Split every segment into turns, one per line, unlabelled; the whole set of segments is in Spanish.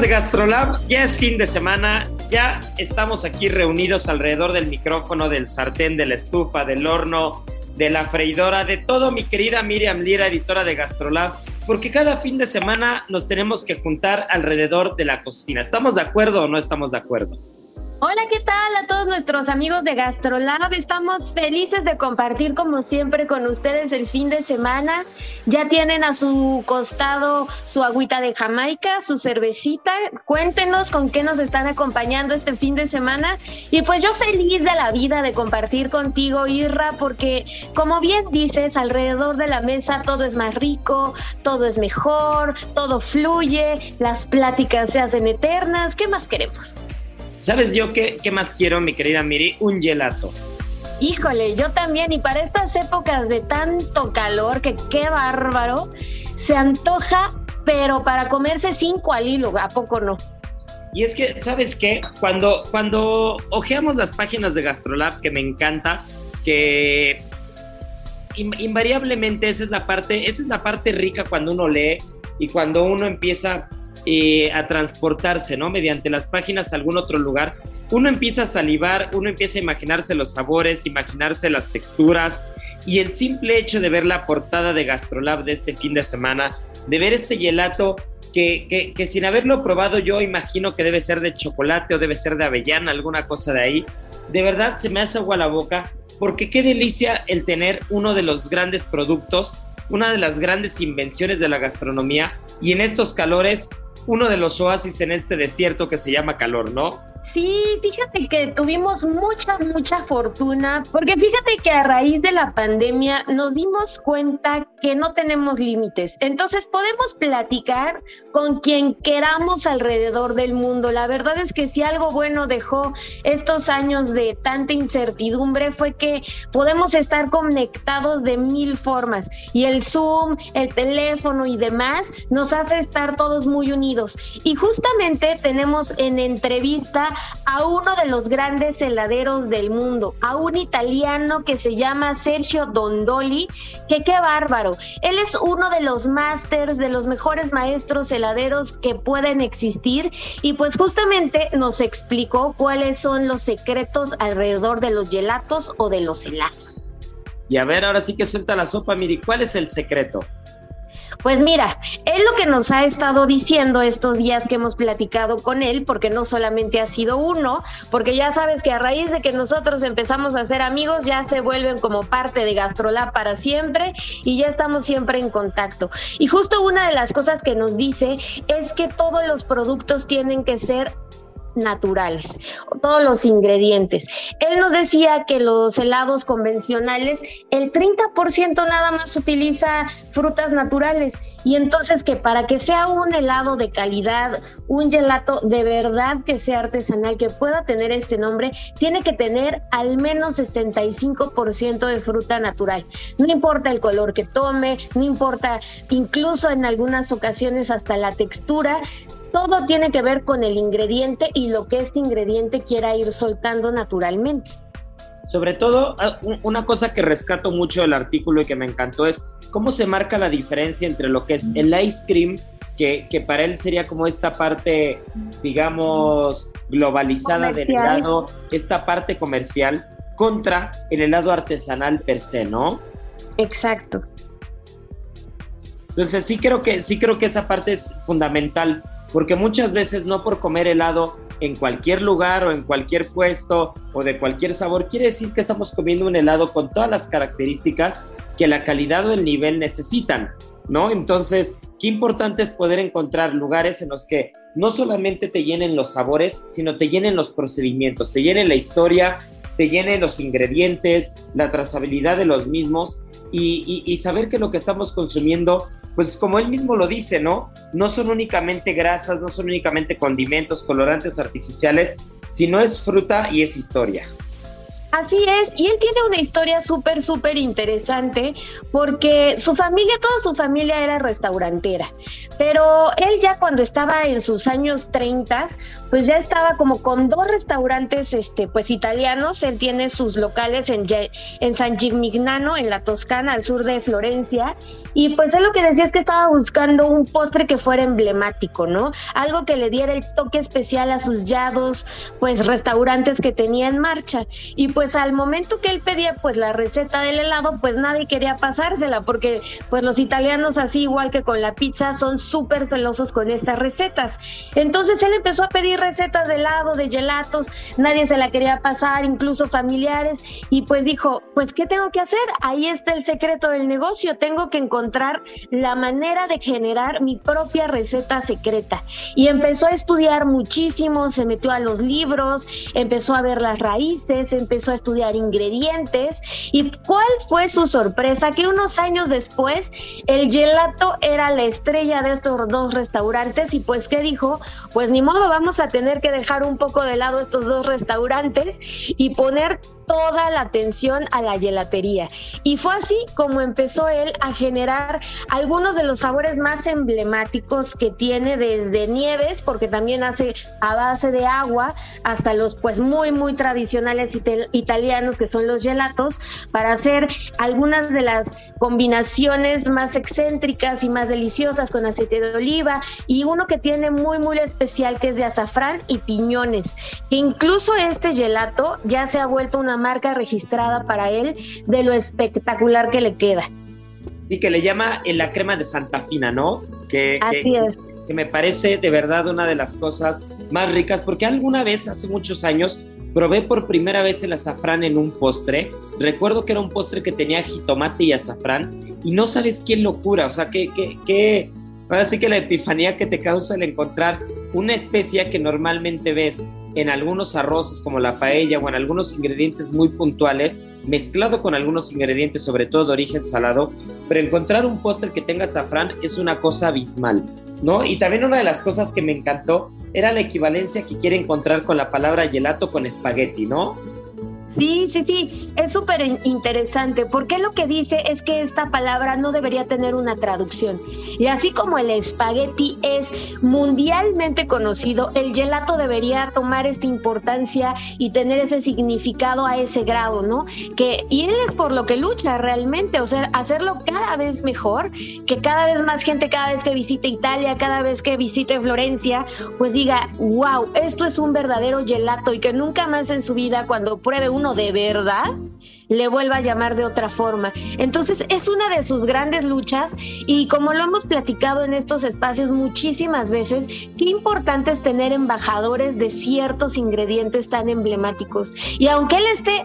de GastroLab, ya es fin de semana, ya estamos aquí reunidos alrededor del micrófono, del sartén, de la estufa, del horno, de la freidora, de todo mi querida Miriam Lira, editora de GastroLab, porque cada fin de semana nos tenemos que juntar alrededor de la cocina. ¿Estamos de acuerdo o no estamos de acuerdo?
Hola, ¿qué tal a todos nuestros amigos de GastroLab? Estamos felices de compartir como siempre con ustedes el fin de semana. Ya tienen a su costado su agüita de Jamaica, su cervecita. Cuéntenos con qué nos están acompañando este fin de semana. Y pues yo feliz de la vida de compartir contigo, Irra, porque como bien dices, alrededor de la mesa todo es más rico, todo es mejor, todo fluye, las pláticas se hacen eternas. ¿Qué más queremos?
¿Sabes yo qué, qué más quiero, mi querida Miri? Un gelato.
Híjole, yo también, y para estas épocas de tanto calor, que qué bárbaro, se antoja, pero para comerse cinco al hilo, ¿a poco no?
Y es que, ¿sabes qué? Cuando, cuando ojeamos las páginas de Gastrolab, que me encanta, que invariablemente esa es la parte, esa es la parte rica cuando uno lee y cuando uno empieza eh, a transportarse, ¿no? Mediante las páginas a algún otro lugar, uno empieza a salivar, uno empieza a imaginarse los sabores, imaginarse las texturas y el simple hecho de ver la portada de Gastrolab de este fin de semana, de ver este gelato que, que, sin haberlo probado yo imagino que debe ser de chocolate o debe ser de avellana, alguna cosa de ahí, de verdad se me hace agua la boca porque qué delicia el tener uno de los grandes productos, una de las grandes invenciones de la gastronomía y en estos calores uno de los oasis en este desierto que se llama calor, ¿no?
Sí, fíjate que tuvimos mucha, mucha fortuna, porque fíjate que a raíz de la pandemia nos dimos cuenta que no tenemos límites. Entonces podemos platicar con quien queramos alrededor del mundo. La verdad es que si algo bueno dejó estos años de tanta incertidumbre fue que podemos estar conectados de mil formas y el Zoom, el teléfono y demás nos hace estar todos muy unidos. Y justamente tenemos en entrevista a uno de los grandes heladeros del mundo, a un italiano que se llama Sergio Dondoli, que qué bárbaro. Él es uno de los másters, de los mejores maestros heladeros que pueden existir y pues justamente nos explicó cuáles son los secretos alrededor de los gelatos o de los helados.
Y a ver, ahora sí que suelta la sopa, Miri, ¿cuál es el secreto?
Pues mira, él lo que nos ha estado diciendo estos días que hemos platicado con él, porque no solamente ha sido uno, porque ya sabes que a raíz de que nosotros empezamos a ser amigos, ya se vuelven como parte de Gastrolab para siempre y ya estamos siempre en contacto. Y justo una de las cosas que nos dice es que todos los productos tienen que ser naturales, todos los ingredientes. Él nos decía que los helados convencionales, el 30% nada más utiliza frutas naturales y entonces que para que sea un helado de calidad, un gelato de verdad que sea artesanal, que pueda tener este nombre, tiene que tener al menos 65% de fruta natural. No importa el color que tome, no importa incluso en algunas ocasiones hasta la textura, todo tiene que ver con el ingrediente y lo que este ingrediente quiera ir soltando naturalmente.
Sobre todo, ah, una cosa que rescato mucho del artículo y que me encantó es cómo se marca la diferencia entre lo que es el ice cream, que, que para él sería como esta parte, digamos, globalizada del helado, esta parte comercial, contra el helado artesanal per se, ¿no?
Exacto.
Entonces sí creo que sí creo que esa parte es fundamental, porque muchas veces no por comer helado en cualquier lugar o en cualquier puesto o de cualquier sabor quiere decir que estamos comiendo un helado con todas las características que la calidad o el nivel necesitan, ¿no? Entonces, qué importante es poder encontrar lugares en los que no solamente te llenen los sabores, sino te llenen los procedimientos, te llenen la historia, te llenen los ingredientes, la trazabilidad de los mismos y, y saber que lo que estamos consumiendo pues como él mismo lo dice, ¿no? No son únicamente grasas, no son únicamente condimentos, colorantes artificiales, sino es fruta y es historia.
Así es, y él tiene una historia súper, súper interesante porque su familia, toda su familia era restaurantera, pero él ya cuando estaba en sus años 30, pues ya estaba como con dos restaurantes este, pues italianos, él tiene sus locales en, en San Gimignano, en la Toscana, al sur de Florencia, y pues él lo que decía es que estaba buscando un postre que fuera emblemático, ¿no? Algo que le diera el toque especial a sus ya dos, pues, restaurantes que tenía en marcha, y pues pues al momento que él pedía pues la receta del helado, pues nadie quería pasársela porque pues los italianos así igual que con la pizza son súper celosos con estas recetas. Entonces él empezó a pedir recetas de helado, de gelatos, nadie se la quería pasar, incluso familiares, y pues dijo, pues ¿qué tengo que hacer? Ahí está el secreto del negocio, tengo que encontrar la manera de generar mi propia receta secreta. Y empezó a estudiar muchísimo, se metió a los libros, empezó a ver las raíces, empezó estudiar ingredientes. Y cuál fue su sorpresa que unos años después el gelato era la estrella de estos dos restaurantes. Y pues qué dijo, pues ni modo, vamos a tener que dejar un poco de lado estos dos restaurantes y poner toda la atención a la gelatería. Y fue así como empezó él a generar algunos de los sabores más emblemáticos que tiene desde nieves, porque también hace a base de agua, hasta los pues muy, muy tradicionales italianos que son los gelatos, para hacer algunas de las combinaciones más excéntricas y más deliciosas con aceite de oliva y uno que tiene muy, muy especial que es de azafrán y piñones, que incluso este gelato ya se ha vuelto una marca registrada para él de lo espectacular que le queda.
Y que le llama en la crema de Santa Fina, ¿no?
Que, Así es.
Que me parece de verdad una de las cosas más ricas, porque alguna vez, hace muchos años, probé por primera vez el azafrán en un postre. Recuerdo que era un postre que tenía jitomate y azafrán, y no sabes quién lo cura, o sea, que, que, que ahora sí que la epifanía que te causa el encontrar una especia que normalmente ves en algunos arroces como la paella o en algunos ingredientes muy puntuales, mezclado con algunos ingredientes, sobre todo de origen salado, pero encontrar un postre que tenga azafrán es una cosa abismal, ¿no? Y también una de las cosas que me encantó era la equivalencia que quiere encontrar con la palabra gelato con espagueti, ¿no?
Sí, sí, sí, es súper interesante porque lo que dice es que esta palabra no debería tener una traducción. Y así como el espagueti es mundialmente conocido, el gelato debería tomar esta importancia y tener ese significado a ese grado, ¿no? Que, y él es por lo que lucha realmente, o sea, hacerlo cada vez mejor, que cada vez más gente, cada vez que visite Italia, cada vez que visite Florencia, pues diga, wow, esto es un verdadero gelato y que nunca más en su vida cuando pruebe un de verdad le vuelva a llamar de otra forma. Entonces es una de sus grandes luchas y como lo hemos platicado en estos espacios muchísimas veces, qué importante es tener embajadores de ciertos ingredientes tan emblemáticos. Y aunque él esté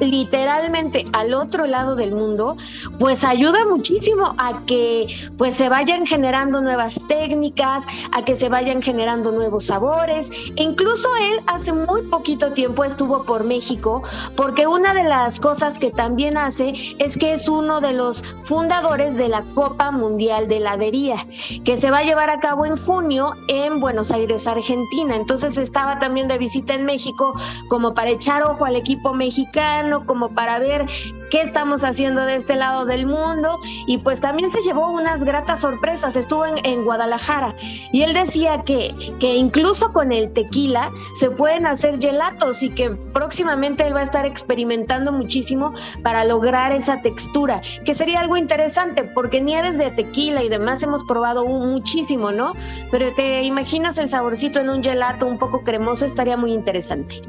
literalmente al otro lado del mundo, pues ayuda muchísimo a que pues se vayan generando nuevas técnicas, a que se vayan generando nuevos sabores. Incluso él hace muy poquito tiempo estuvo por México porque una de las cosas que también hace es que es uno de los fundadores de la Copa Mundial de Heladería, que se va a llevar a cabo en junio en Buenos Aires, Argentina. Entonces estaba también de visita en México como para echar ojo al equipo mexicano como para ver qué estamos haciendo de este lado del mundo y pues también se llevó unas gratas sorpresas, estuvo en, Guadalajara y él decía que, que incluso con el tequila se pueden hacer gelatos y que próximamente él va a estar experimentando muchísimo para lograr esa textura, que sería algo interesante porque nieves de tequila y demás hemos probado muchísimo, ¿no? Pero te imaginas el saborcito en un gelato un poco cremoso, estaría muy interesante.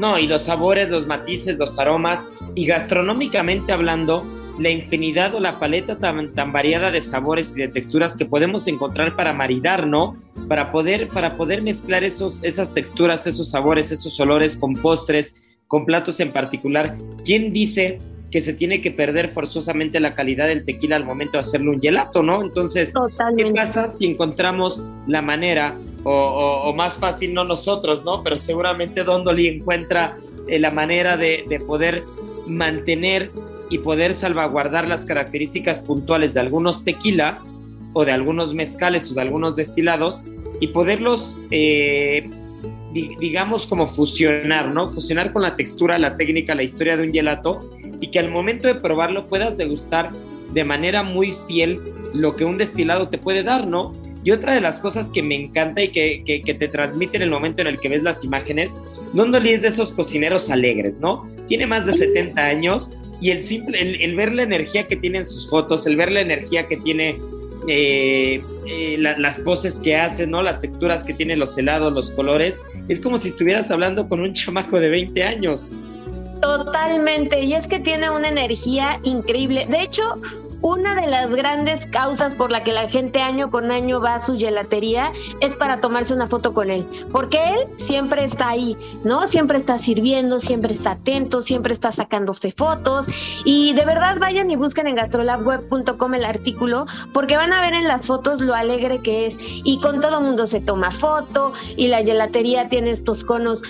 No, y los sabores, los matices, los aromas, y gastronómicamente hablando, la infinidad o la paleta tan, variada de sabores y de texturas que podemos encontrar para maridar, ¿no? Para poder, para poder mezclar esos, esas texturas, esos sabores, esos olores con postres, con platos en particular. ¿Quién dice que se tiene que perder forzosamente la calidad del tequila al momento de hacerle un gelato, ¿no? Entonces, ¿qué pasa si encontramos la manera, o, más fácil no nosotros, ¿no? Pero seguramente Don Dolly encuentra eh, la manera de, de poder mantener y poder salvaguardar las características puntuales de algunos tequilas o de algunos mezcales o de algunos destilados y poderlos, eh, digamos, como fusionar, ¿no? Fusionar con la textura, la técnica, la historia de un gelato y que al momento de probarlo puedas degustar de manera muy fiel lo que un destilado te puede dar, ¿no? Y otra de las cosas que me encanta y que, que, te transmite en el momento en el que ves las imágenes, Dondoli es de esos cocineros alegres, ¿no? Tiene más de 70 años y el simple, el, ver la energía que tiene en sus fotos, el ver la energía que tiene eh, eh, las poses que hace, ¿no? Las texturas que tiene los helados, los colores, es como si estuvieras hablando con un chamaco de 20 años.
Totalmente, y es que tiene una energía increíble. De hecho, una de las grandes causas por la que la gente año con año va a su gelatería es para tomarse una foto con él, porque él siempre está ahí, ¿no? Siempre está sirviendo, siempre está atento, siempre está sacándose fotos y de verdad vayan y busquen en gastrolabweb.com el artículo porque van a ver en las fotos lo alegre que es y con todo mundo se toma foto y la gelatería tiene estos conos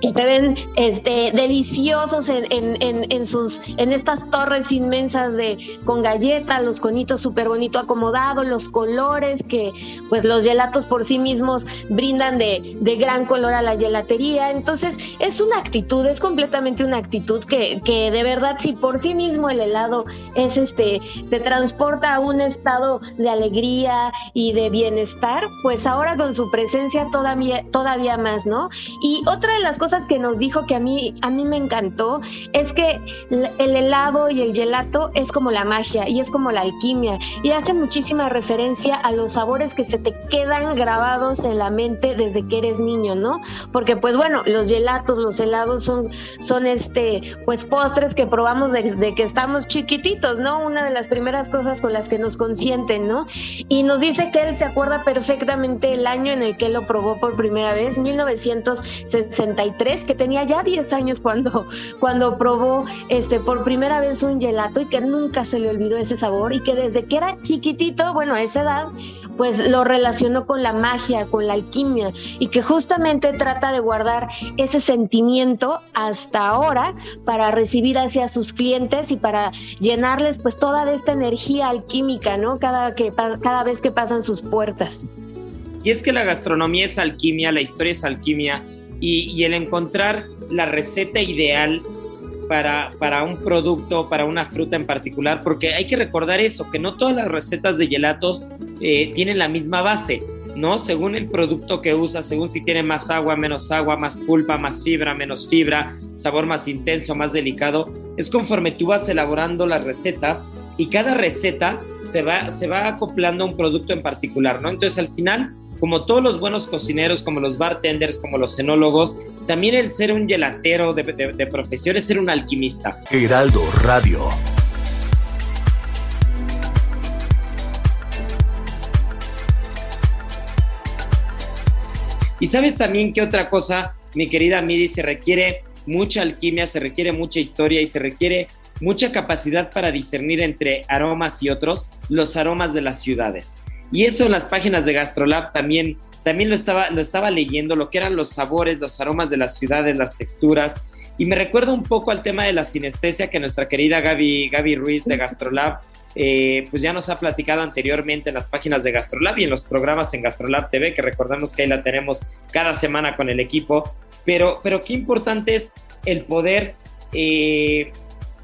que se ven este, deliciosos en, en, en, sus, en estas torres inmensas de, con galletas, los conitos súper bonito acomodados, los colores que pues los gelatos por sí mismos brindan de, de, gran color a la gelatería. Entonces es una actitud, es completamente una actitud que, que de verdad si por sí mismo el helado es este, te transporta a un estado de alegría y de bienestar, pues ahora con su presencia todavía, todavía más, ¿no? Y otra las cosas que nos dijo que a mí, a mí me encantó es que el helado y el gelato es como la magia y es como la alquimia y hace muchísima referencia a los sabores que se te quedan grabados en la mente desde que eres niño, ¿no? Porque pues bueno, los gelatos, los helados son, son este, pues postres que probamos desde que estamos chiquititos, ¿no? Una de las primeras cosas con las que nos consienten, ¿no? Y nos dice que él se acuerda perfectamente el año en el que lo probó por primera vez, 1960 que tenía ya 10 años cuando, cuando probó este, por primera vez un gelato y que nunca se le olvidó ese sabor y que desde que era chiquitito, bueno, a esa edad, pues lo relacionó con la magia, con la alquimia y que justamente trata de guardar ese sentimiento hasta ahora para recibir hacia sus clientes y para llenarles pues toda esta energía alquímica, ¿no? Cada, que, cada vez que pasan sus puertas.
Y es que la gastronomía es alquimia, la historia es alquimia y, el encontrar la receta ideal para, para, un producto, para una fruta en particular, porque hay que recordar eso, que no todas las recetas de gelato eh, tienen la misma base, ¿no? Según el producto que usas, según si tiene más agua, menos agua, más pulpa, más fibra, menos fibra, sabor más intenso, más delicado, es conforme tú vas elaborando las recetas y cada receta se va, se va acoplando a un producto en particular, ¿no? Entonces al final como todos los buenos cocineros, como los bartenders, como los cenólogos, también el ser un gelatero de, de, profesión es ser un alquimista.
Heraldo Radio.
Y sabes también que otra cosa, mi querida Midi, se requiere mucha alquimia, se requiere mucha historia y se requiere mucha capacidad para discernir entre aromas y otros, los aromas de las ciudades. Y eso en las páginas de GastroLab también, también lo, estaba, lo estaba leyendo, lo que eran los sabores, los aromas de las ciudades, las texturas. Y me recuerda un poco al tema de la sinestesia que nuestra querida Gaby, Gaby Ruiz de GastroLab eh, pues ya nos ha platicado anteriormente en las páginas de GastroLab y en los programas en GastroLab TV, que recordamos que ahí la tenemos cada semana con el equipo. Pero, pero qué importante es el poder eh,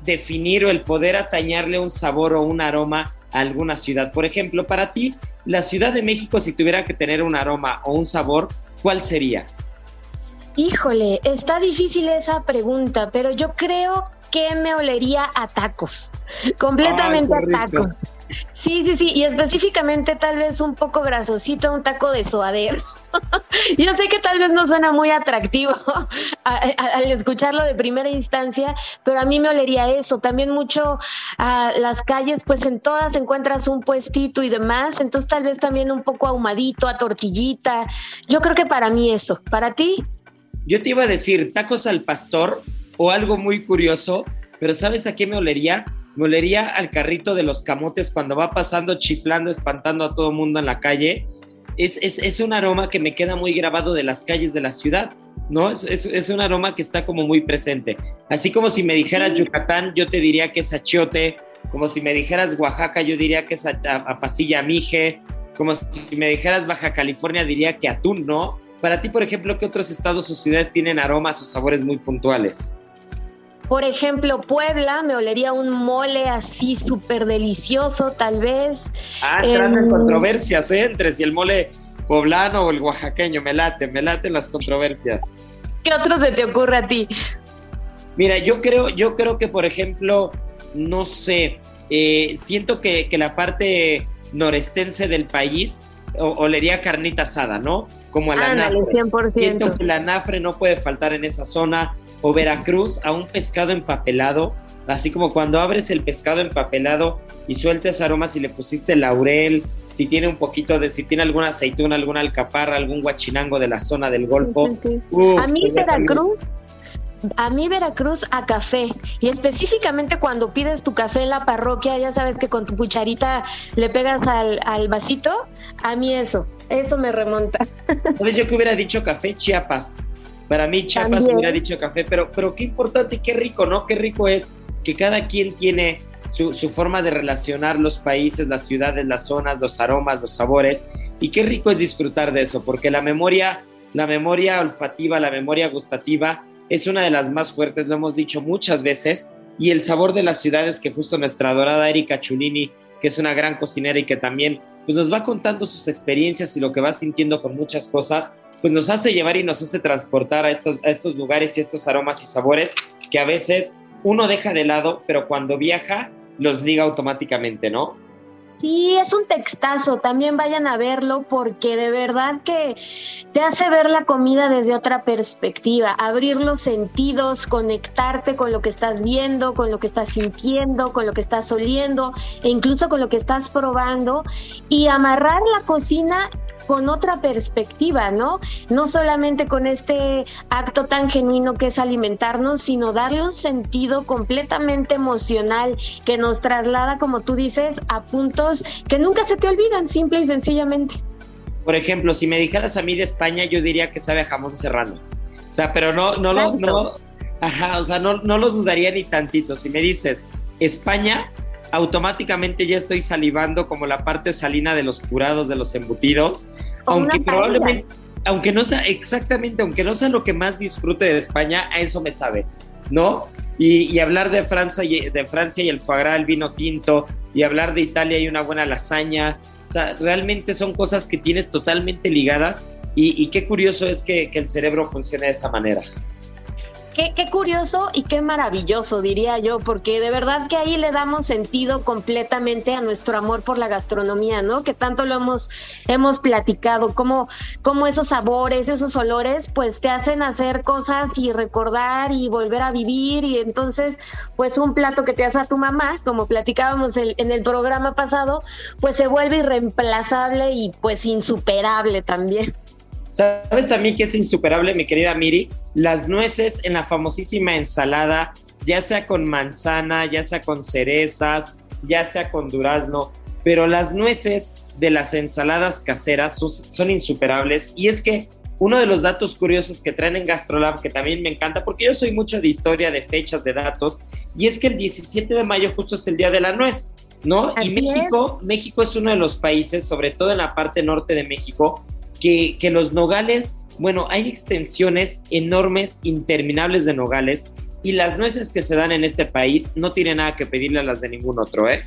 definir o el poder atañarle un sabor o un aroma alguna ciudad. Por ejemplo, para ti, la Ciudad de México, si tuviera que tener un aroma o un sabor, ¿cuál sería?
Híjole, está difícil esa pregunta, pero yo creo que me olería a tacos, completamente a tacos. Sí, sí, sí, y específicamente tal vez un poco grasosito, un taco de suadero. Yo sé que tal vez no suena muy atractivo al escucharlo de primera instancia, pero a mí me olería eso. También mucho a las calles, pues en todas encuentras un puestito y demás, entonces tal vez también un poco ahumadito, a tortillita. Yo creo que para mí eso. ¿Para ti?
Yo te iba a decir tacos al pastor o algo muy curioso, pero ¿sabes a qué me olería? Me olería al carrito de los camotes cuando va pasando, chiflando, espantando a todo mundo en la calle. Es, es, es, un aroma que me queda muy grabado de las calles de la ciudad, ¿no? Es, es, un aroma que está como muy presente. Así como si me dijeras Yucatán, yo te diría que es achiote, como si me dijeras Oaxaca, yo diría que es apasilla mije, como si me dijeras Baja California, diría que atún, ¿no? Para ti, por ejemplo, ¿qué otros estados o ciudades tienen aromas o sabores muy puntuales?
Por ejemplo, Puebla, me olería un mole así súper delicioso, tal vez.
Ah, en em, controversias, ¿eh? Entre si el mole poblano o el oaxaqueño, me late, me late las controversias.
¿Qué otro se te ocurre a ti?
Mira, yo creo, yo creo que, por ejemplo, no sé, eh, siento que, la parte norestense del país olería carnita asada, ¿no? Como a la nafre. 100%. Siento que la nafre no puede faltar en esa zona o Veracruz a un pescado empapelado, así como cuando abres el pescado empapelado y sueltas aromas y le pusiste laurel, si tiene un poquito de, si tiene alguna aceituna, alguna alcaparra, algún guachinango de la zona del Golfo.
a mí Veracruz, a mí Veracruz a café y específicamente cuando pides tu café en la parroquia, ya sabes que con tu cucharita le pegas al, al vasito, a mí eso, eso me remonta.
¿Sabes yo que hubiera dicho café Chiapas? Para mí Chiapas hubiera dicho café, pero, pero qué importante y qué rico, ¿no? Qué rico es que cada quien tiene su, forma de relacionar los países, las ciudades, las zonas, los aromas, los sabores. Y qué rico es disfrutar de eso, porque la memoria, la memoria olfativa, la memoria gustativa es una de las más fuertes, lo hemos dicho muchas veces. Y el sabor de las ciudades que justo nuestra adorada Erika Chulini, que es una gran cocinera y que también pues nos va contando sus experiencias y lo que va sintiendo con muchas cosas, pues nos hace llevar y nos hace transportar a estos, a estos lugares y estos aromas y sabores que a veces uno deja de lado, pero cuando viaja los liga automáticamente, ¿no?
Sí, es un textazo, también vayan a verlo porque de verdad que te hace ver la comida desde otra perspectiva, abrir los sentidos, conectarte con lo que estás viendo, con lo que estás sintiendo, con lo que estás oliendo e incluso con lo que estás probando y amarrar la cocina con otra perspectiva, ¿no? No solamente con este acto tan genuino que es alimentarnos, sino darle un sentido completamente emocional que nos traslada, como tú dices, a puntos que nunca se te olvidan, simple y sencillamente.
Por ejemplo, si me dijeras a mí de España, yo diría que sabe a jamón serrano. O sea, pero no, no lo, no, ajá, o sea, no, no lo dudaría ni tantito. Si me dices España, automáticamente ya estoy salivando como la parte salina de los curados, de los embutidos, aunque probablemente, aunque no sea exactamente, aunque no sea lo que más disfrute de España, a eso me sabe, ¿no? Y, hablar de Francia, y, de Francia y el foie gras, el vino tinto, y hablar de Italia y una buena lasaña, o sea, realmente son cosas que tienes totalmente ligadas y, qué curioso es que, que el cerebro funcione de esa manera.
Qué, curioso y qué maravilloso, diría yo, porque de verdad que ahí le damos sentido completamente a nuestro amor por la gastronomía, ¿no? Que tanto lo hemos, hemos platicado, como, como esos sabores, esos olores, pues te hacen hacer cosas y recordar y volver a vivir. Y entonces, pues un plato que te hace a tu mamá, como platicábamos en el programa pasado, pues se vuelve irreemplazable y pues insuperable también.
¿Sabes también que es insuperable, mi querida Miri? Las nueces en la famosísima ensalada, ya sea con manzana, ya sea con cerezas, ya sea con durazno, pero las nueces de las ensaladas caseras son, insuperables. Y es que uno de los datos curiosos que traen en GastroLab, que también me encanta, porque yo soy mucho de historia, de fechas, de datos, y es que el 17 de mayo justo es el Día de la Nuez, ¿no? y México, México es uno de los países, sobre todo en la parte norte de México, que, los nogales, bueno, hay extensiones enormes, interminables de nogales, y las nueces que se dan en este país no tienen nada que pedirle a las de ningún otro, ¿eh?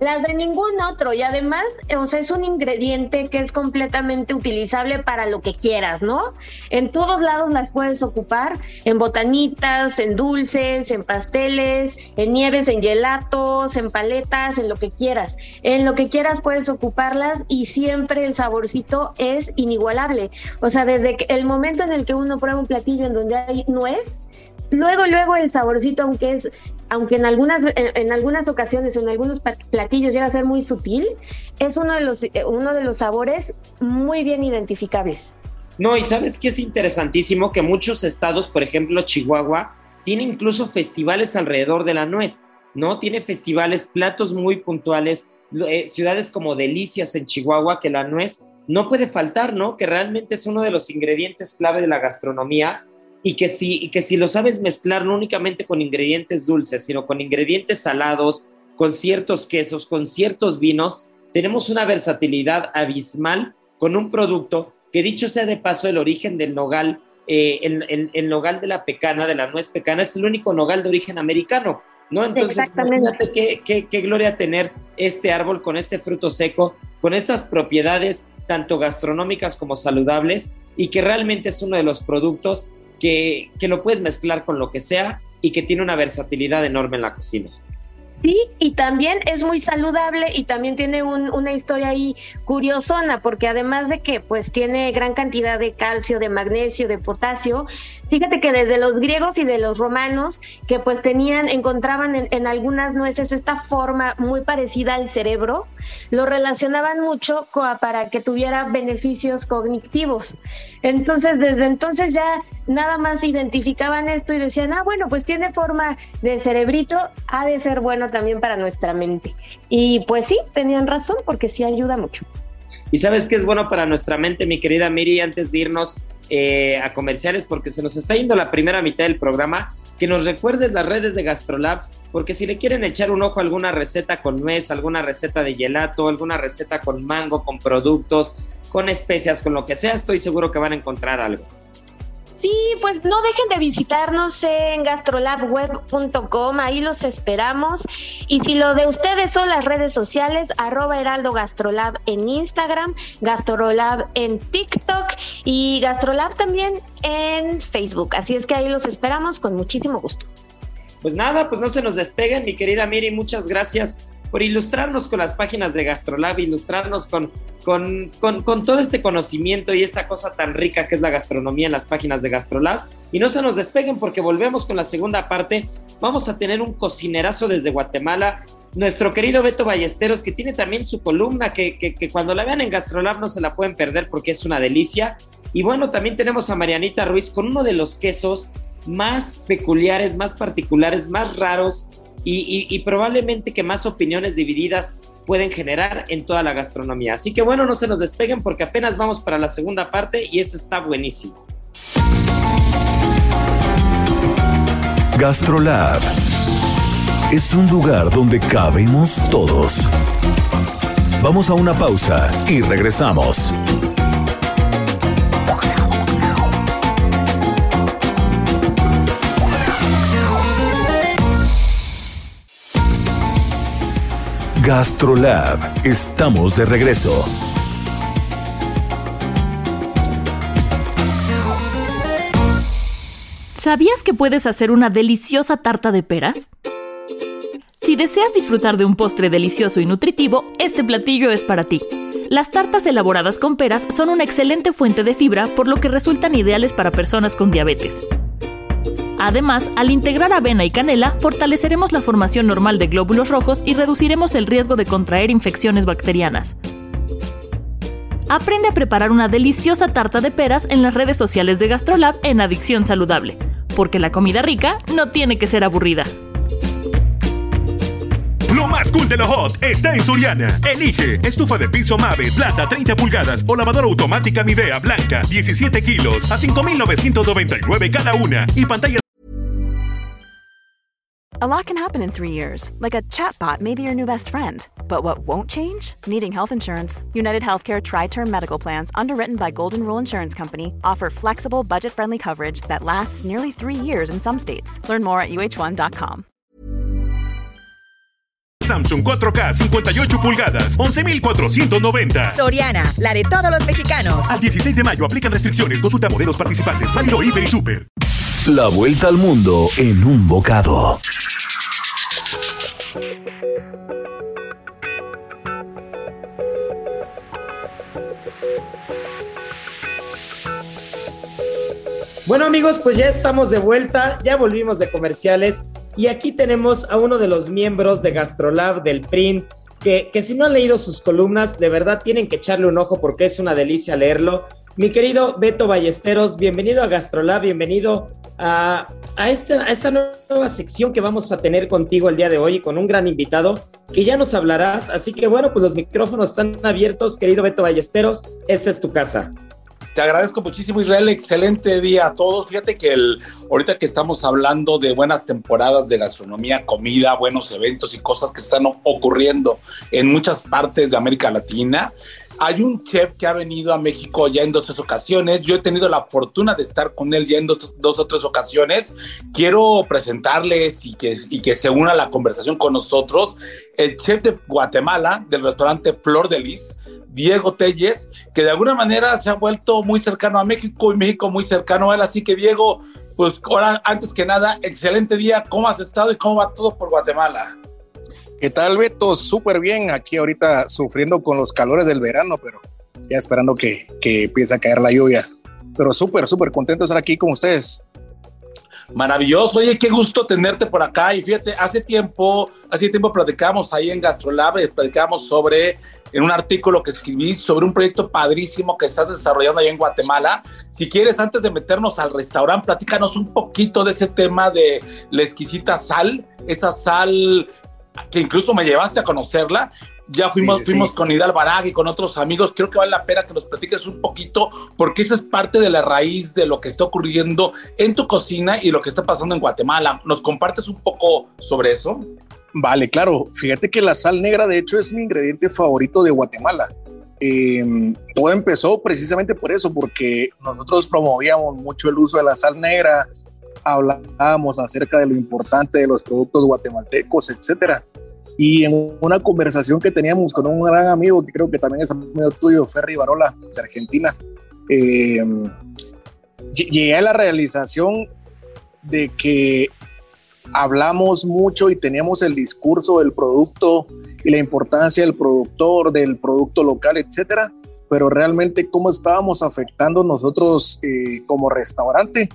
Las de ningún otro y además, o sea, es un ingrediente que es completamente utilizable para lo que quieras, ¿no? En todos lados las puedes ocupar, en botanitas, en dulces, en pasteles, en nieves, en gelatos, en paletas, en lo que quieras. En lo que quieras puedes ocuparlas y siempre el saborcito es inigualable. O sea, desde el momento en el que uno prueba un platillo en donde hay nuez, Luego, luego el saborcito, aunque es, aunque en algunas, en, algunas ocasiones, en algunos platillos llega a ser muy sutil, es uno de los, eh, uno de los sabores muy bien identificables.
No, y sabes que es interesantísimo que muchos estados, por ejemplo Chihuahua, tiene incluso festivales alrededor de la nuez, ¿no? Tiene festivales, platos muy puntuales, eh, ciudades como Delicias en Chihuahua, que la nuez no puede faltar, ¿no? Que realmente es uno de los ingredientes clave de la gastronomía y que si, que si lo sabes mezclar no únicamente con ingredientes dulces, sino con ingredientes salados, con ciertos quesos, con ciertos vinos, tenemos una versatilidad abismal con un producto que dicho sea de paso el origen del nogal, eh, el, nogal de la pecana, de la nuez pecana, es el único nogal de origen americano, ¿no? Entonces, imagínate qué, qué, qué gloria tener este árbol con este fruto seco, con estas propiedades tanto gastronómicas como saludables y que realmente es uno de los productos que, que lo puedes mezclar con lo que sea y que tiene una versatilidad enorme en la cocina.
Sí, y también es muy saludable y también tiene una historia ahí curiosona, porque además de que pues tiene gran cantidad de calcio, de magnesio, de potasio, fíjate que desde los griegos y de los romanos, que pues tenían, encontraban en, algunas nueces esta forma muy parecida al cerebro, lo relacionaban mucho para que tuviera beneficios cognitivos. Entonces, desde entonces ya nada más identificaban esto y decían, ah, bueno, pues tiene forma de cerebrito, ha de ser bueno también para nuestra mente. Y pues sí, tenían razón porque sí ayuda mucho.
¿Y sabes qué es bueno para nuestra mente, mi querida Miri, antes de irnos eh, a comerciales, porque se nos está yendo la primera mitad del programa? Que nos recuerdes las redes de Gastrolab, porque si le quieren echar un ojo a alguna receta con nuez, alguna receta de gelato, alguna receta con mango, con productos, con especias, con lo que sea, estoy seguro que van a encontrar algo.
Sí, pues no dejen de visitarnos en gastrolabweb.com, ahí los esperamos. Y si lo de ustedes son las redes sociales, arroba Heraldo Gastrolab en Instagram, Gastrolab en TikTok y Gastrolab también en Facebook. Así es que ahí los esperamos con muchísimo gusto.
Pues nada, pues no se nos despeguen, mi querida Miri, muchas gracias por ilustrarnos con las páginas de Gastrolab, ilustrarnos con, con, con, todo este conocimiento y esta cosa tan rica que es la gastronomía en las páginas de Gastrolab. Y no se nos despeguen porque volvemos con la segunda parte. Vamos a tener un cocinerazo desde Guatemala. Nuestro querido Beto Ballesteros, que tiene también su columna, que, que, que cuando la vean en Gastrolab no se la pueden perder porque es una delicia. Y bueno, también tenemos a Marianita Ruiz con uno de los quesos más peculiares, más particulares, más raros y, probablemente que más opiniones divididas pueden generar en toda la gastronomía. Así que bueno, no se nos despeguen porque apenas vamos para la segunda parte y eso está buenísimo.
Gastrolab es un lugar donde cabemos todos. Vamos a una pausa y regresamos. GastroLab. Estamos de regreso.
¿Sabías que puedes hacer una deliciosa tarta de peras? Si deseas disfrutar de un postre delicioso y nutritivo, este platillo es para ti. Las tartas elaboradas con peras son una excelente fuente de fibra, por lo que resultan ideales para personas con diabetes. Además, al integrar avena y canela, fortaleceremos la formación normal de glóbulos rojos y reduciremos el riesgo de contraer infecciones bacterianas. Aprende a preparar una deliciosa tarta de peras en las redes sociales de GastroLab en Adicción Saludable, porque la comida rica no tiene que ser aburrida.
Lo más cool de lo hot está en Soriana. Elige estufa de piso Mave, plata 30 pulgadas o lavadora automática Midea blanca 17 kilos a 5.999 cada una y pantalla
A lot can happen in three years, like a chatbot may be your new best friend. But what won't change? Needing health insurance. United Healthcare Tri Term Medical Plans, underwritten by Golden Rule Insurance Company, offer flexible, budget friendly coverage that lasts nearly three years in some states. Learn more at uh1.com.
Samsung 4K 58 pulgadas, 11,490.
Soriana, la de todos los mexicanos.
Al 16 de mayo aplican restricciones. Consulta modelos participantes. Válido Hiper y Super.
La vuelta al mundo en un bocado.
Bueno amigos, pues ya estamos de vuelta, ya volvimos de comerciales y aquí tenemos a uno de los miembros de Gastrolab del Print, que, que si no han leído sus columnas, de verdad tienen que echarle un ojo porque es una delicia leerlo. Mi querido Beto Ballesteros, bienvenido a Gastrolab, bienvenido a, esta nueva sección que vamos a tener contigo el día de hoy con un gran invitado que ya nos hablarás. Así que bueno, pues los micrófonos están abiertos, querido Beto Ballesteros, esta es tu casa.
Te agradezco muchísimo, Israel. Excelente día a todos. Fíjate que el, ahorita que estamos hablando de buenas temporadas de gastronomía, comida, buenos eventos y cosas que están ocurriendo en muchas partes de América Latina, hay un chef que ha venido a México ya en dos ocasiones. Yo he tenido la fortuna de estar con él ya en dos, dos o tres ocasiones. Quiero presentarles y que, y que se una la conversación con nosotros el chef de Guatemala del restaurante Flor de Lis Diego Telles, que de alguna manera se ha vuelto muy cercano a México y México muy cercano a él. Así que Diego, pues ahora, antes que nada, excelente día. ¿Cómo has estado y cómo va todo por Guatemala?
¿Qué tal, Beto? Súper bien. Aquí ahorita sufriendo con los calores del verano, pero ya esperando que, que empiece a caer la lluvia. Pero súper, súper contento de estar aquí con ustedes.
Maravilloso, oye, qué gusto tenerte por acá. Y fíjate, hace tiempo, hace tiempo platicamos ahí en Gastrolab, platicamos sobre, en un artículo que escribí sobre un proyecto padrísimo que estás desarrollando allá en Guatemala. Si quieres, antes de meternos al restaurante, platícanos un poquito de ese tema de la exquisita sal, esa sal que incluso me llevaste a conocerla ya fuimos, sí, sí, fuimos sí. con Hidal Barag y con otros amigos. Creo que vale la pena que nos platiques un poquito, porque esa es parte de la raíz de lo que está ocurriendo en tu cocina y lo que está pasando en Guatemala. ¿Nos compartes un poco sobre eso?
Vale, claro. Fíjate que la sal negra, de hecho, es mi ingrediente favorito de Guatemala. Eh, todo empezó precisamente por eso, porque nosotros promovíamos mucho el uso de la sal negra, hablábamos acerca de lo importante de los productos guatemaltecos, etcétera. Y en una conversación que teníamos con un gran amigo, que creo que también es amigo tuyo, Ferry Barola, de Argentina, eh, llegué a la realización de que hablamos mucho y teníamos el discurso del producto y la importancia del productor, del producto local, etcétera, pero realmente cómo estábamos afectando nosotros eh, como restaurante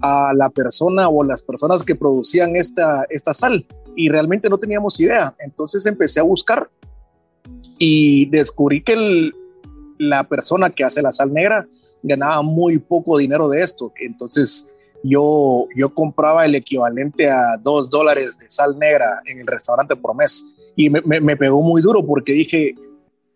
a la persona o las personas que producían esta, esta sal y realmente no teníamos idea. Entonces empecé a buscar y descubrí que la persona que hace la sal negra ganaba muy poco dinero de esto. Entonces yo, yo compraba el equivalente a dos dólares de sal negra en el restaurante por mes y me, me, me pegó muy duro porque dije,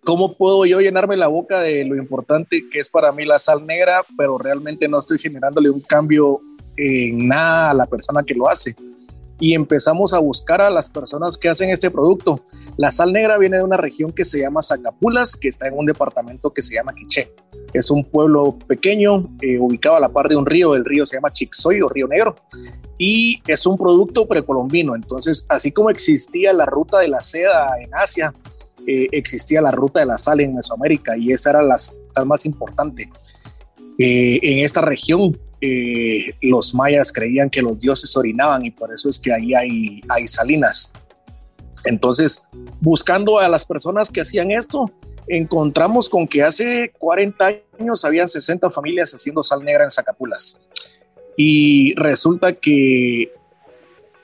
¿cómo puedo yo llenarme la boca de lo importante que es para mí la sal negra, pero realmente no estoy generándole un cambio en nada a la persona que lo hace? Y empezamos a buscar a las personas que hacen este producto. La sal negra viene de una región que se llama Zacapulas, que está en un departamento que se llama Quiché. Es un pueblo pequeño eh, ubicado a la par de un río, el río se llama Chixoy o Río Negro, y es un producto precolombino. Entonces, así como existía la ruta de la seda en Asia, eh, existía la ruta de la sal en Mesoamérica y esa era la sal más importante. Eh, en esta región eh, los mayas creían que los dioses orinaban y por eso es que ahí hay, salinas. Entonces, buscando a las personas que hacían esto, encontramos con que hace 40 años habían 60 familias haciendo sal negra en Zacapulas. Y resulta que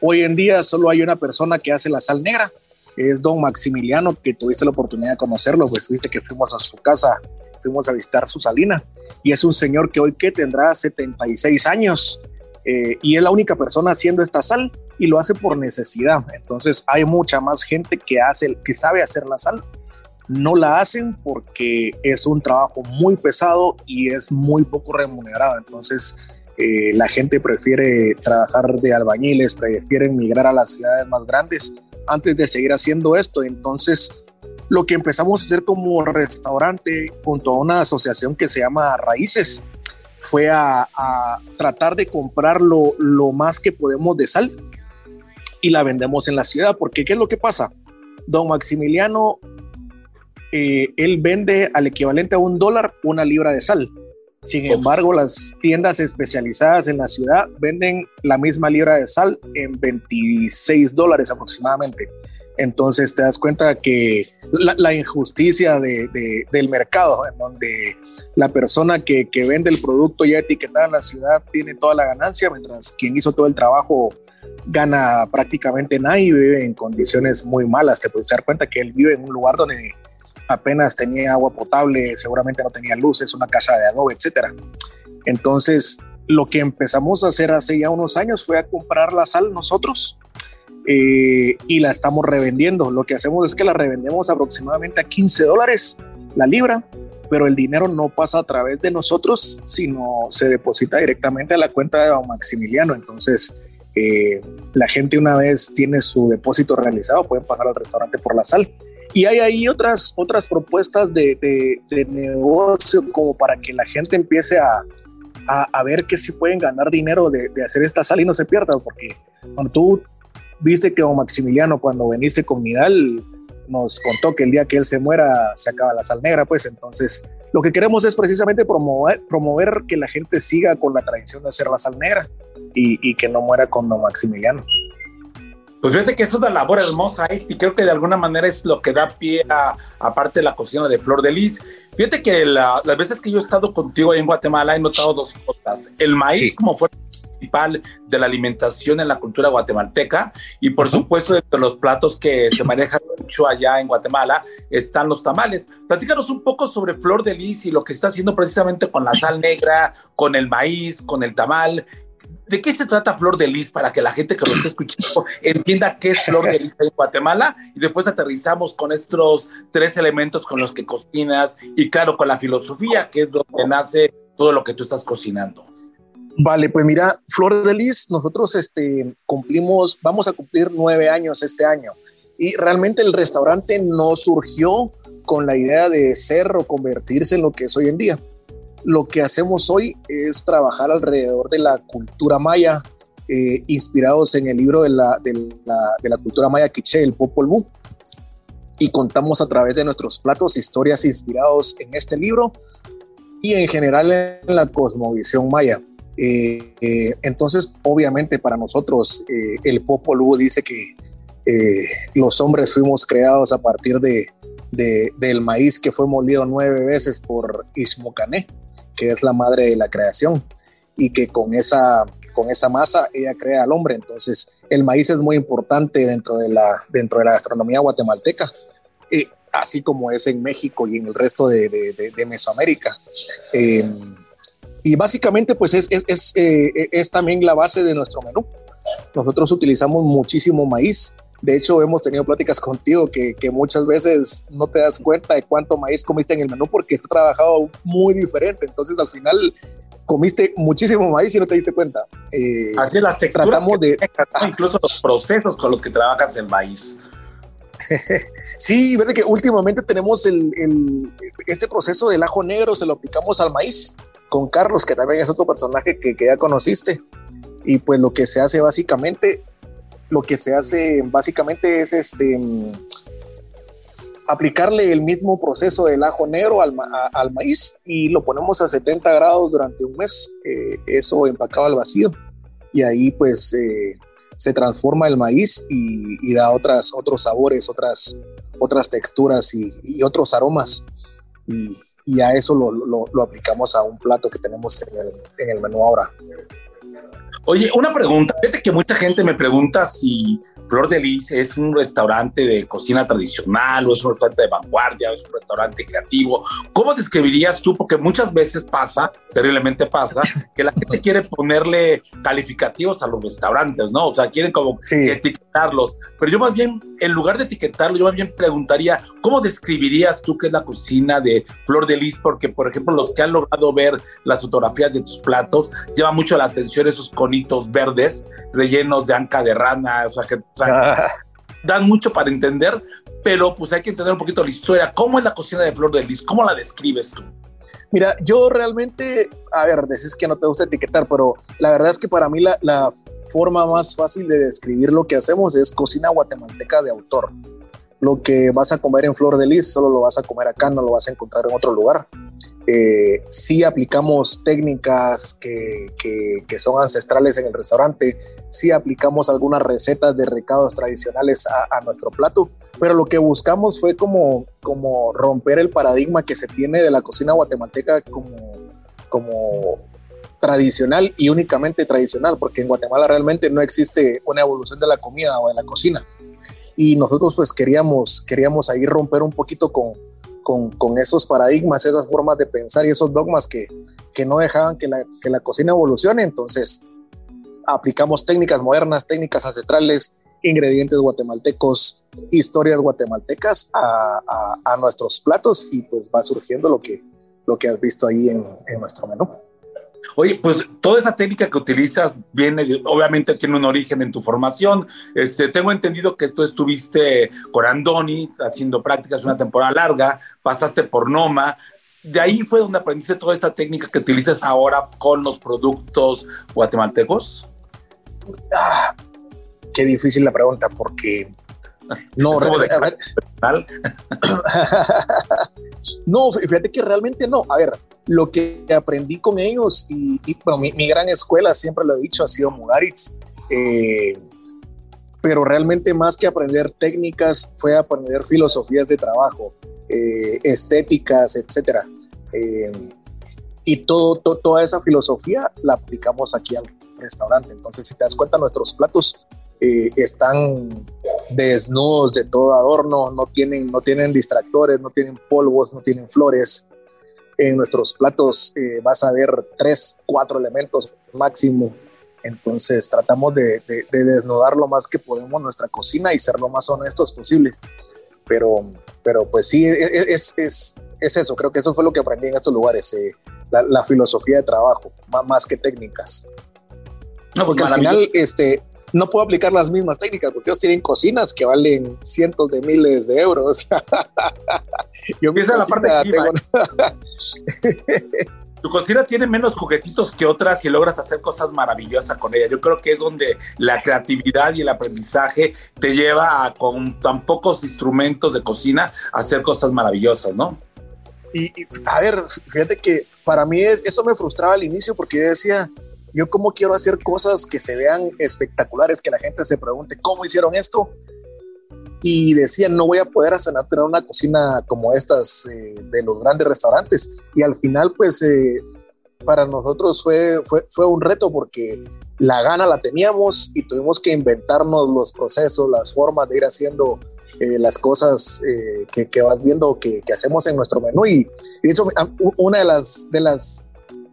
hoy en día solo hay una persona que hace la sal negra, es don Maximiliano, que tuviste la oportunidad de conocerlo, pues viste que fuimos a su casa, fuimos a visitar su salina y es un señor que hoy que tendrá 76 años eh, y es la única persona haciendo esta sal y lo hace por necesidad. Entonces hay mucha más gente que hace, que sabe hacer la sal. No la hacen porque es un trabajo muy pesado y es muy poco remunerado. Entonces Eh, la gente prefiere trabajar de albañiles, prefieren migrar a las ciudades más grandes antes de seguir haciendo esto. Entonces, lo que empezamos a hacer como restaurante junto a una asociación que se llama Raíces fue a, tratar de comprar lo, lo, más que podemos de sal y la vendemos en la ciudad. Porque, ¿qué es lo que pasa? Don Maximiliano, eh, él vende al equivalente a un dólar una libra de sal. Sin embargo, las tiendas especializadas en la ciudad venden la misma libra de sal en 26 dólares aproximadamente. Entonces te das cuenta que la, injusticia del mercado, en donde la persona que, vende el producto ya etiquetado en la ciudad tiene toda la ganancia, mientras quien hizo todo el trabajo gana prácticamente nada y vive en condiciones muy malas. Te puedes dar cuenta que él vive en un lugar donde apenas tenía agua potable, seguramente no tenía luces, una casa de adobe, etcétera. Entonces, lo que empezamos a hacer hace ya unos años fue a comprar la sal nosotros eh, y la estamos revendiendo. Lo que hacemos es que la revendemos aproximadamente a 15 dólares la libra, pero el dinero no pasa a través de nosotros, sino se deposita directamente a la cuenta de Maximiliano. Entonces, eh, la gente una vez tiene su depósito realizado, pueden pasar al restaurante por la sal y hay ahí otras, otras propuestas de, de, negocio como para que la gente empiece a, a, ver que si pueden ganar dinero de, de, hacer esta sal y no se pierda, porque cuando tú viste que Maximiliano cuando viniste con Nidal nos contó que el día que él se muera se acaba la sal negra, pues entonces lo que queremos es precisamente promover, promover que la gente siga con la tradición de hacer la sal negra y, y que no muera con Don Maximiliano.
Pues fíjate que es una labor hermosa, y creo que de alguna manera es lo que da pie a, aparte de la cocina de Flor de Lis. Fíjate que las veces que yo he estado contigo en Guatemala he notado dos cosas. El maíz como fuente principal de la alimentación en la cultura guatemalteca y por supuesto entre los platos que se manejan mucho allá en Guatemala están los tamales. Platícanos un poco sobre Flor de Lis y lo que está haciendo precisamente con la sal negra, con el maíz, con el tamal ¿De qué se trata Flor de Lis para que la gente que nos esté escuchando entienda qué es Flor de Lis en Guatemala? Y después aterrizamos con estos tres elementos con los que cocinas y claro, con la filosofía, que es donde nace todo lo que tú estás cocinando.
Vale, pues mira, Flor de Lis, nosotros este, cumplimos, vamos a cumplir nueve años este año. Y realmente el restaurante no surgió con la idea de ser o convertirse en lo que es hoy en día lo que hacemos hoy es trabajar alrededor de la cultura maya, eh, inspirados en el libro de la, de la, cultura maya quiché, el Popol Vuh, y contamos a través de nuestros platos historias inspirados en este libro y en general en la cosmovisión maya. Eh, eh, entonces, obviamente para nosotros, el Popol Vuh dice que los hombres fuimos creados a partir de, del maíz que fue molido nueve veces por Ismocané que es la madre de la creación y que con esa, con esa masa ella crea al hombre. Entonces, el maíz es muy importante dentro de la, dentro de la gastronomía guatemalteca, y así como es en México y en el resto de, de, Mesoamérica. Eh, y básicamente, pues es, es, es, eh, es también la base de nuestro menú. Nosotros utilizamos muchísimo maíz de hecho, hemos tenido pláticas contigo que, muchas veces no te das cuenta de cuánto maíz comiste en el menú porque está trabajado muy diferente. Entonces, al final, comiste muchísimo maíz y no te diste cuenta.
Eh, Así las texturas tratamos de incluso los procesos con los que trabajas el maíz.
sí, verdad que últimamente tenemos el, este proceso del ajo negro, se lo aplicamos al maíz con Carlos, que también es otro personaje que, ya conociste. Y pues lo que se hace básicamente lo que se hace básicamente es este aplicarle el mismo proceso del ajo negro al, maíz y lo ponemos a 70 grados durante un mes, eh, eso empacado al vacío. Y ahí pues eh, se transforma el maíz y, da otras, otros sabores, otras, otras texturas y, otros aromas. Y, a eso lo, aplicamos a un plato que tenemos en el, en el menú ahora.
Oye, una pregunta. Fíjate que mucha gente me pregunta si Flor de Lis es un restaurante de cocina tradicional o es un restaurante de vanguardia o es un restaurante creativo. ¿Cómo describirías tú? Porque muchas veces pasa, terriblemente pasa, que la gente quiere ponerle calificativos a los restaurantes, ¿no? O sea, quieren como etiquetarlos. Pero yo más bien, en lugar de etiquetarlos, yo más bien preguntaría, ¿cómo describirías tú qué es la cocina de Flor de Lis? Porque, por ejemplo, los que han logrado ver las fotografías de tus platos, llama mucho la atención esos conitos verdes rellenos de anca de rana, o sea, que dan mucho para entender, pero pues hay que entender un poquito la historia. ¿Cómo es la cocina de Flor de Lis? ¿Cómo la describes tú?
Mira, yo realmente, a ver, decís que no te gusta etiquetar, pero la verdad es que para mí la, forma más fácil de describir lo que hacemos es cocina guatemalteca de autor. Lo que vas a comer en Flor de Lis solo lo vas a comer acá, no lo vas a encontrar en otro lugar. Eh, sí aplicamos técnicas que, son ancestrales en el restaurante, sí aplicamos algunas recetas de recados tradicionales a, nuestro plato, pero lo que buscamos fue como, como romper el paradigma que se tiene de la cocina guatemalteca como, como tradicional y únicamente tradicional, porque en Guatemala realmente no existe una evolución de la comida o de la cocina. Y nosotros pues queríamos, queríamos ahí romper un poquito con, con, esos paradigmas, esas formas de pensar y esos dogmas que, que no dejaban que la, que la cocina evolucione. Entonces, aplicamos técnicas modernas, técnicas ancestrales, ingredientes guatemaltecos, historias guatemaltecas a, a, nuestros platos y pues va surgiendo lo que, lo que has visto ahí en, en nuestro menú.
Oye, pues toda esa técnica que utilizas viene, obviamente tiene un origen en tu formación. Este, tengo entendido que tú estuviste con Andoni haciendo prácticas una temporada larga, pasaste por Noma. De ahí fue donde aprendiste toda esta técnica que utilizas ahora con los productos guatemaltecos.
Ah, qué difícil la pregunta, porque no, no, fíjate que realmente no. A ver, lo que aprendí con ellos y, bueno, mi, gran escuela, siempre lo he dicho, ha sido Mugaritz. Eh, pero realmente más que aprender técnicas fue aprender filosofías de trabajo, eh, estéticas, etcétera. Eh, y todo, toda esa filosofía la aplicamos aquí al restaurante. Entonces, si te das cuenta, nuestros platos están desnudos de todo adorno, no tienen, no tienen distractores, no tienen polvos, no tienen flores, en nuestros platos eh, vas a ver tres, cuatro elementos máximo. Entonces tratamos de, desnudar lo más que podemos nuestra cocina y ser lo más honestos posible. Pero, pero pues sí, e, e, es, es, es eso. Creo que eso fue lo que aprendí en estos lugares. Eh, la, filosofía de trabajo, más, que técnicas. No, porque al final, este, no puedo aplicar las mismas técnicas porque ellos tienen cocinas que valen cientos de miles de euros.
Yo Esa la parte Tu cocina tiene menos juguetitos que otras y logras hacer cosas maravillosas con ella. Yo creo que es donde la creatividad y el aprendizaje te lleva a, con tan pocos instrumentos de cocina a hacer cosas maravillosas, ¿no?
Y, a ver, fíjate que para mí eso me frustraba al inicio porque yo decía, yo cómo quiero hacer cosas que se vean espectaculares, que la gente se pregunte cómo hicieron esto. Y decían, no voy a poder hacer, tener una cocina como estas eh, de los grandes restaurantes. Y al final, pues, eh, para nosotros fue, fue, fue un reto porque la gana la teníamos y tuvimos que inventarnos los procesos, las formas de ir haciendo eh, las cosas que, que, vas viendo que, que, hacemos en nuestro menú. Y, de hecho, una de las, de las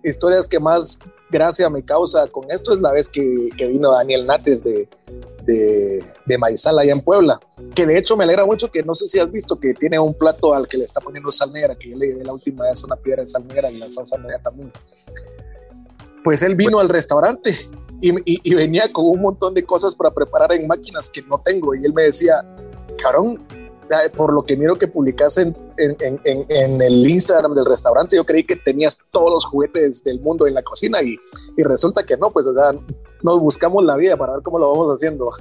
historias que más gracia me causa con esto es la vez que, que vino Daniel Nates de, de, de, Maizal allá en Puebla, que de hecho me alegra mucho que no sé si has visto que tiene un plato al que le está poniendo sal negra, que yo le llevé la última vez una piedra de sal negra y la salsa negra también. Pues él vino al restaurante y, y, venía con un montón de cosas para preparar en máquinas que no tengo y él me decía, cabrón, por lo que miro que publicas en, en, en, el Instagram del restaurante, yo creí que tenías todos los juguetes del mundo en la cocina y, y resulta que no, pues o sea, nos buscamos la vida para ver cómo lo vamos haciendo.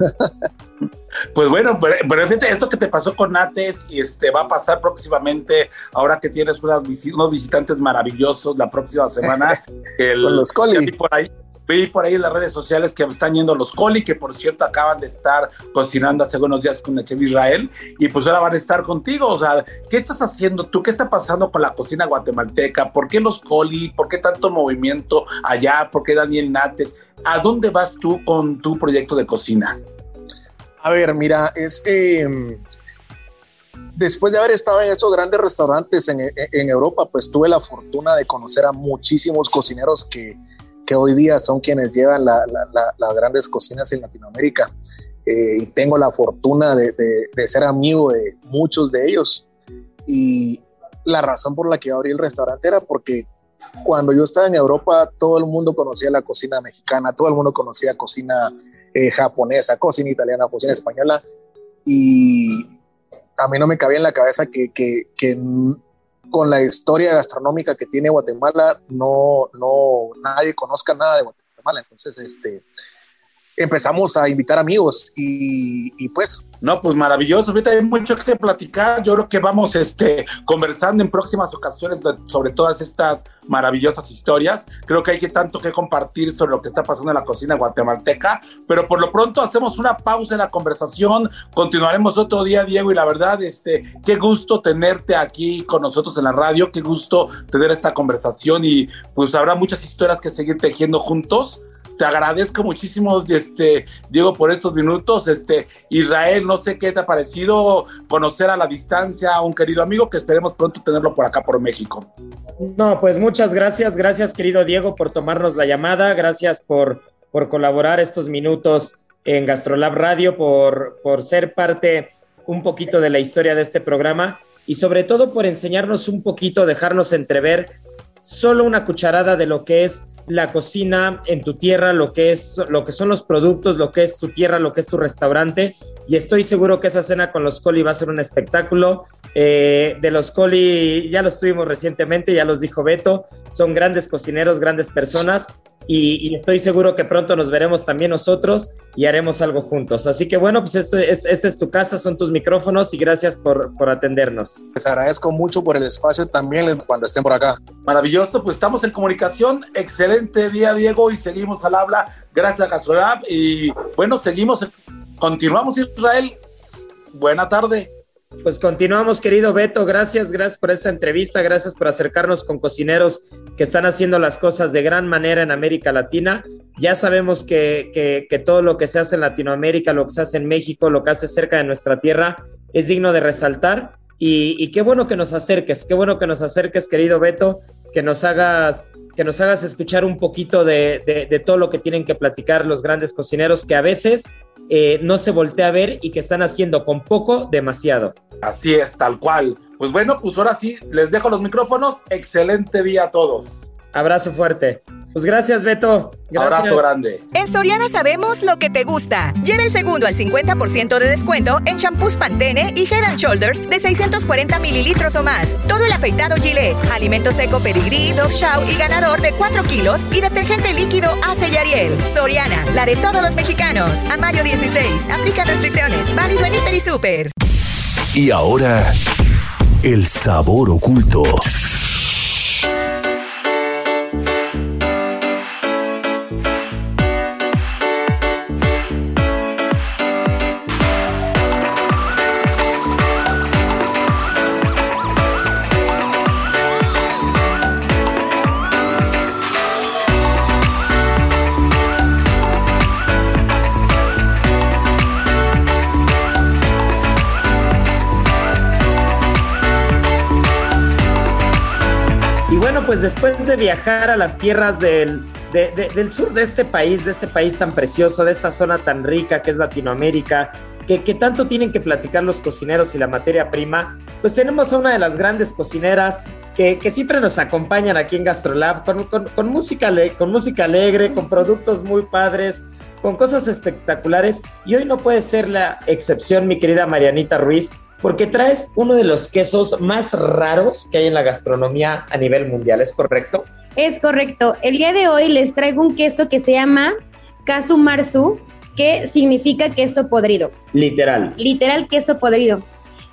Pues bueno, pero, fíjate, esto que te pasó con Nates este, va a pasar próximamente, ahora que tienes unos visitantes maravillosos la próxima semana.
con los coli.
Por ahí, vi por ahí en las redes sociales que están yendo los coli, que por cierto acaban de estar cocinando hace unos días con Chef Israel, y pues ahora van a estar contigo. O sea, ¿qué estás haciendo tú? ¿Qué está pasando con la cocina guatemalteca? ¿Por qué los coli? ¿Por qué tanto movimiento allá? ¿Por qué Daniel Nates? ¿A dónde vas tú con tu proyecto de cocina?
A ver, mira, es em, después de haber estado en esos grandes restaurantes en, Europa, pues tuve la fortuna de conocer a muchísimos cocineros que, que hoy día son quienes llevan las grandes cocinas en Latinoamérica. Eh, y tengo la fortuna de, ser amigo de muchos de ellos. Y la razón por la que abrí el restaurante era porque cuando yo estaba en Europa, todo el mundo conocía la cocina mexicana, todo el mundo conocía cocina eh, japonesa, cocina italiana, cocina española. Y a mí no me cabía en la cabeza que con la historia gastronómica que tiene Guatemala, no, no, nadie conozca nada de Guatemala. Entonces, este, empezamos a invitar amigos y, y, pues.
No, pues maravilloso. Ahorita hay mucho que platicar. Yo creo que vamos este, conversando en próximas ocasiones sobre todas estas maravillosas historias. Creo que hay que tanto que compartir sobre lo que está pasando en la cocina guatemalteca. Pero por lo pronto hacemos una pausa en la conversación. Continuaremos otro día, Diego. Y la verdad, este, qué gusto tenerte aquí con nosotros en la radio. Qué gusto tener esta conversación. Y pues habrá muchas historias que seguir tejiendo juntos te agradezco muchísimo, este, Diego, por estos minutos. Este, Israel, no sé qué te ha parecido conocer a la distancia a un querido amigo que esperemos pronto tenerlo por acá, por México.
No, pues muchas gracias, gracias, querido Diego, por tomarnos la llamada, gracias por, por colaborar estos minutos en Gastrolab Radio, por, por ser parte un poquito de la historia de este programa y sobre todo por enseñarnos un poquito, dejarnos entrever solo una cucharada de lo que es la cocina en tu tierra, lo que es lo que son los productos, lo que es tu tierra, lo que es tu restaurante. Y estoy seguro que esa cena con los Coli va a ser un espectáculo. Eh, de los Coli ya los tuvimos recientemente, ya los dijo Beto, son grandes cocineros, grandes personas y, estoy seguro que pronto nos veremos también nosotros y haremos algo juntos. Así que bueno, pues esto es, esta es tu casa, son tus micrófonos y gracias por, por atendernos.
Les agradezco mucho por el espacio también cuando estén por acá.
Maravilloso, pues estamos en comunicación. Excelente día, Diego, y seguimos al habla. Gracias a Gastrolab y bueno, seguimos, continuamos Israel. Buena tarde.
Pues continuamos, querido Beto. Gracias, gracias por esta entrevista. Gracias por acercarnos con cocineros que están haciendo las cosas de gran manera en América Latina. Ya sabemos que, todo lo que se hace en Latinoamérica, lo que se hace en México, lo que hace cerca de nuestra tierra, es digno de resaltar. Y, qué bueno que nos acerques, qué bueno que nos acerques, querido Beto, que nos hagas que nos hagas escuchar un poquito de, de todo lo que tienen que platicar los grandes cocineros que a veces eh, no se voltea a ver y que están haciendo con poco demasiado.
Así es, tal cual. Pues bueno, pues ahora sí, les dejo los micrófonos. Excelente día a todos.
Abrazo fuerte. Pues gracias, Beto.
Abrazo grande.
En Soriana sabemos lo que te gusta. Lleva el segundo al 50% de descuento en shampoos Pantene y Head and Shoulders de 640 mililitros o más. Todo el afeitado Gillette, alimento seco Pedigree, Dog Chow y ganador de 4 kilos y detergente líquido Ace y Ariel. Soriana, la de todos los mexicanos. A mayo 16. Aplica restricciones. Válido en Hiper y Super.
Y ahora, el sabor oculto.
Pues después de viajar a las tierras del, del sur de este país, de este país tan precioso, de esta zona tan rica que es Latinoamérica, que, tanto tienen que platicar los cocineros y la materia prima, pues tenemos a una de las grandes cocineras que, siempre nos acompañan aquí en Gastrolab, con, con, música, con música alegre, con productos muy padres, con cosas espectaculares. Y hoy no puede ser la excepción, mi querida Marianita Ruiz, porque traes uno de los quesos más raros que hay en la gastronomía a nivel mundial, ¿es correcto?
Es correcto. El día de hoy les traigo un queso que se llama Casu Marzu, que significa queso podrido.
Literal.
Literal queso podrido.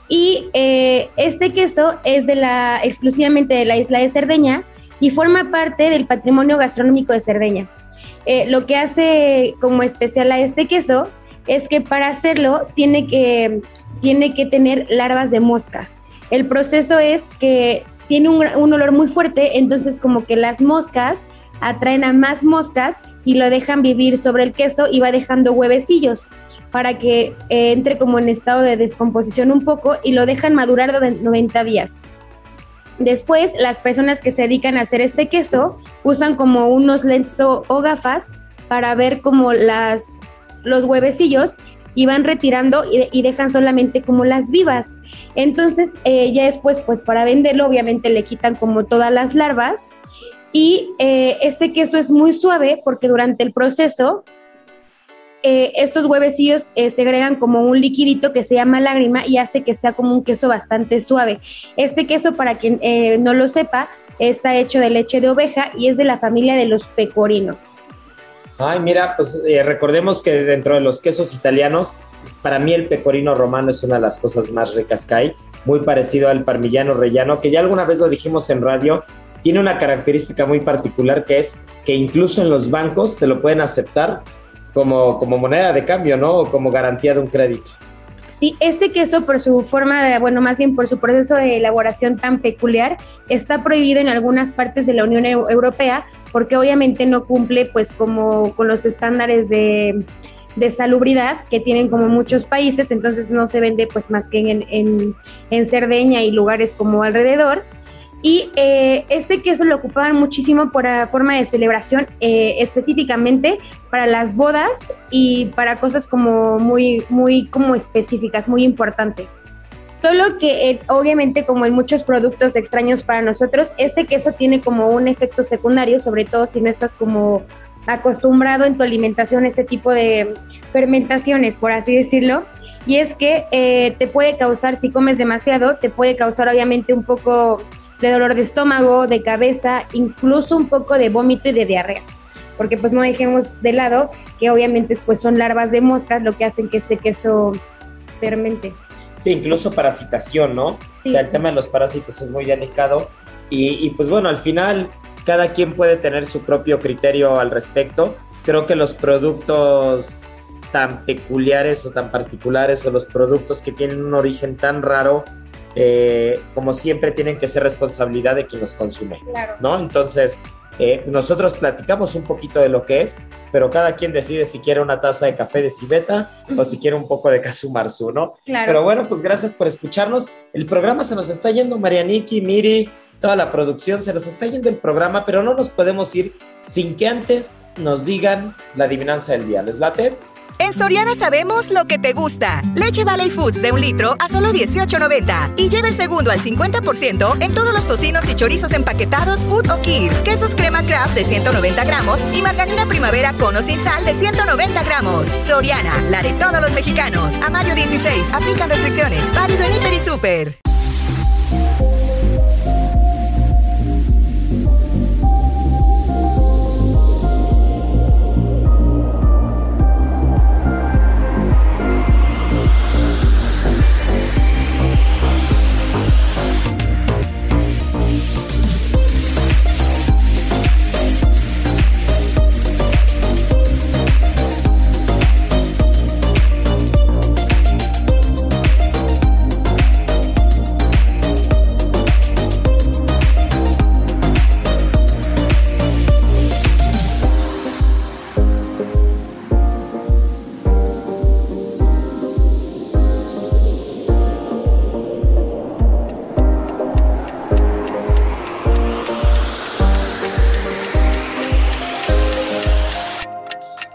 Y eh, este queso es de la exclusivamente de la isla de Cerdeña y forma parte del patrimonio gastronómico de Cerdeña. Eh, lo que hace como especial a este queso es que para hacerlo tiene que tiene que tener larvas de mosca. El proceso es que tiene un, olor muy fuerte, entonces como que las moscas atraen a más moscas y lo dejan vivir sobre el queso y va dejando huevecillos para que eh, entre como en estado de descomposición un poco y lo dejan madurar de 90 días. Después, las personas que se dedican a hacer este queso usan como unos lentes o, gafas para ver como las, los huevecillos y van retirando y, dejan solamente como las vivas. Entonces, eh, ya después, pues para venderlo, obviamente le quitan como todas las larvas. Y eh, este queso es muy suave porque durante el proceso eh, estos huevecillos segregan como un liquidito que se llama lágrima y hace que sea como un queso bastante suave. Este queso, para quien no lo sepa, está hecho de leche de oveja y es de la familia de los pecorinos.
Ay, mira, pues recordemos que dentro de los quesos italianos, para mí el pecorino romano es una de las cosas más ricas que hay, muy parecido al parmigiano rellano, que ya alguna vez lo dijimos en radio, tiene una característica muy particular que es que incluso en los bancos te lo pueden aceptar como, como moneda de cambio, ¿no? O como garantía de un crédito.
Sí, este queso por su forma de, bueno, más bien por su proceso de elaboración tan peculiar, está prohibido en algunas partes de la Unión Europea porque obviamente no cumple pues como con los estándares de, de salubridad que tienen como muchos países, entonces no se vende pues más que en, en, en Cerdeña y lugares como alrededor. Y eh, este queso lo ocupaban muchísimo por forma de celebración, eh, específicamente para las bodas y para cosas como muy, muy como específicas, muy importantes. Solo que eh, obviamente como en muchos productos extraños para nosotros, este queso tiene como un efecto secundario, sobre todo si no estás como acostumbrado en tu alimentación a este tipo de fermentaciones, por así decirlo, y es que te puede causar, si comes demasiado, te puede causar obviamente un poco de dolor de estómago, de cabeza, incluso un poco de vómito y de diarrea. Porque pues no dejemos de lado que obviamente pues son larvas de moscas lo que hacen que este queso fermente.
Sí, incluso parasitación, ¿no? Sí. O sea, el tema de los parásitos es muy delicado y, y pues bueno, al final cada quien puede tener su propio criterio al respecto. Creo que los productos tan peculiares o tan particulares o los productos que tienen un origen tan raro eh, como siempre tienen que ser responsabilidad de quien los consume, ¿no? Entonces, eh, nosotros platicamos un poquito de lo que es, pero cada quien decide si quiere una taza de café de civeta o si quiere un poco de Marzu, ¿no? Pero bueno, pues gracias por escucharnos. El programa se nos está yendo, Marianiki, Miri, toda la producción, se nos está yendo el programa, pero no nos podemos ir sin que antes nos digan la adivinanza del día. ¿Les late?
En Soriana sabemos lo que te gusta. Leche Valley Foods de un litro a solo 18.90. Y lleva el segundo al 50% en todos los tocinos y chorizos empaquetados Food o Kir. Quesos crema craft de 190 gramos y margarina primavera con o sin sal de 190 gramos. Soriana, la de todos los mexicanos. A mayo 16. Aplican restricciones. Válido en Hiper y Super.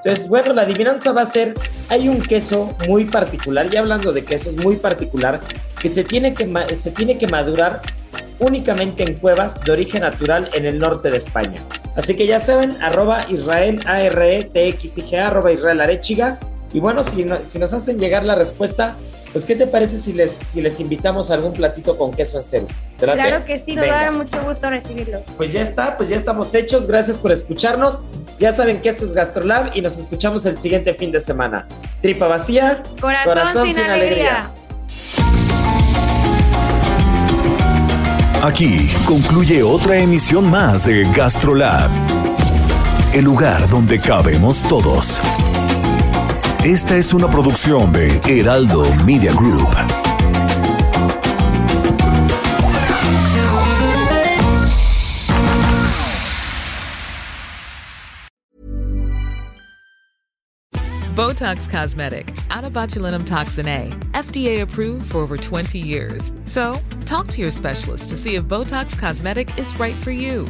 Entonces, bueno, la adivinanza va a ser, hay un queso muy particular, y hablando de quesos muy particular, que se tiene que, se tiene que madurar únicamente en cuevas de origen natural en el norte de España. Así que ya saben, arroba Israel A R E T X I G arroba Israel Arechiga. Y bueno, si nos hacen llegar la respuesta, pues, ¿qué te parece si les, si les invitamos a algún platito con queso en cero?
Claro que sí, nos va a dar mucho gusto recibirlos.
Pues ya está, pues ya estamos hechos. Gracias por escucharnos. Ya saben que esto es GastroLab y nos escuchamos el siguiente fin de semana. Tripa vacía,
corazón, sin, alegría.
Aquí concluye otra emisión más de GastroLab, el lugar donde cabemos todos. Esta es una producción de Heraldo Media Group.
Botox Cosmetic, out of botulinum toxin A, FDA approved for over 20 years. So, talk to your specialist to see if Botox Cosmetic is right for you.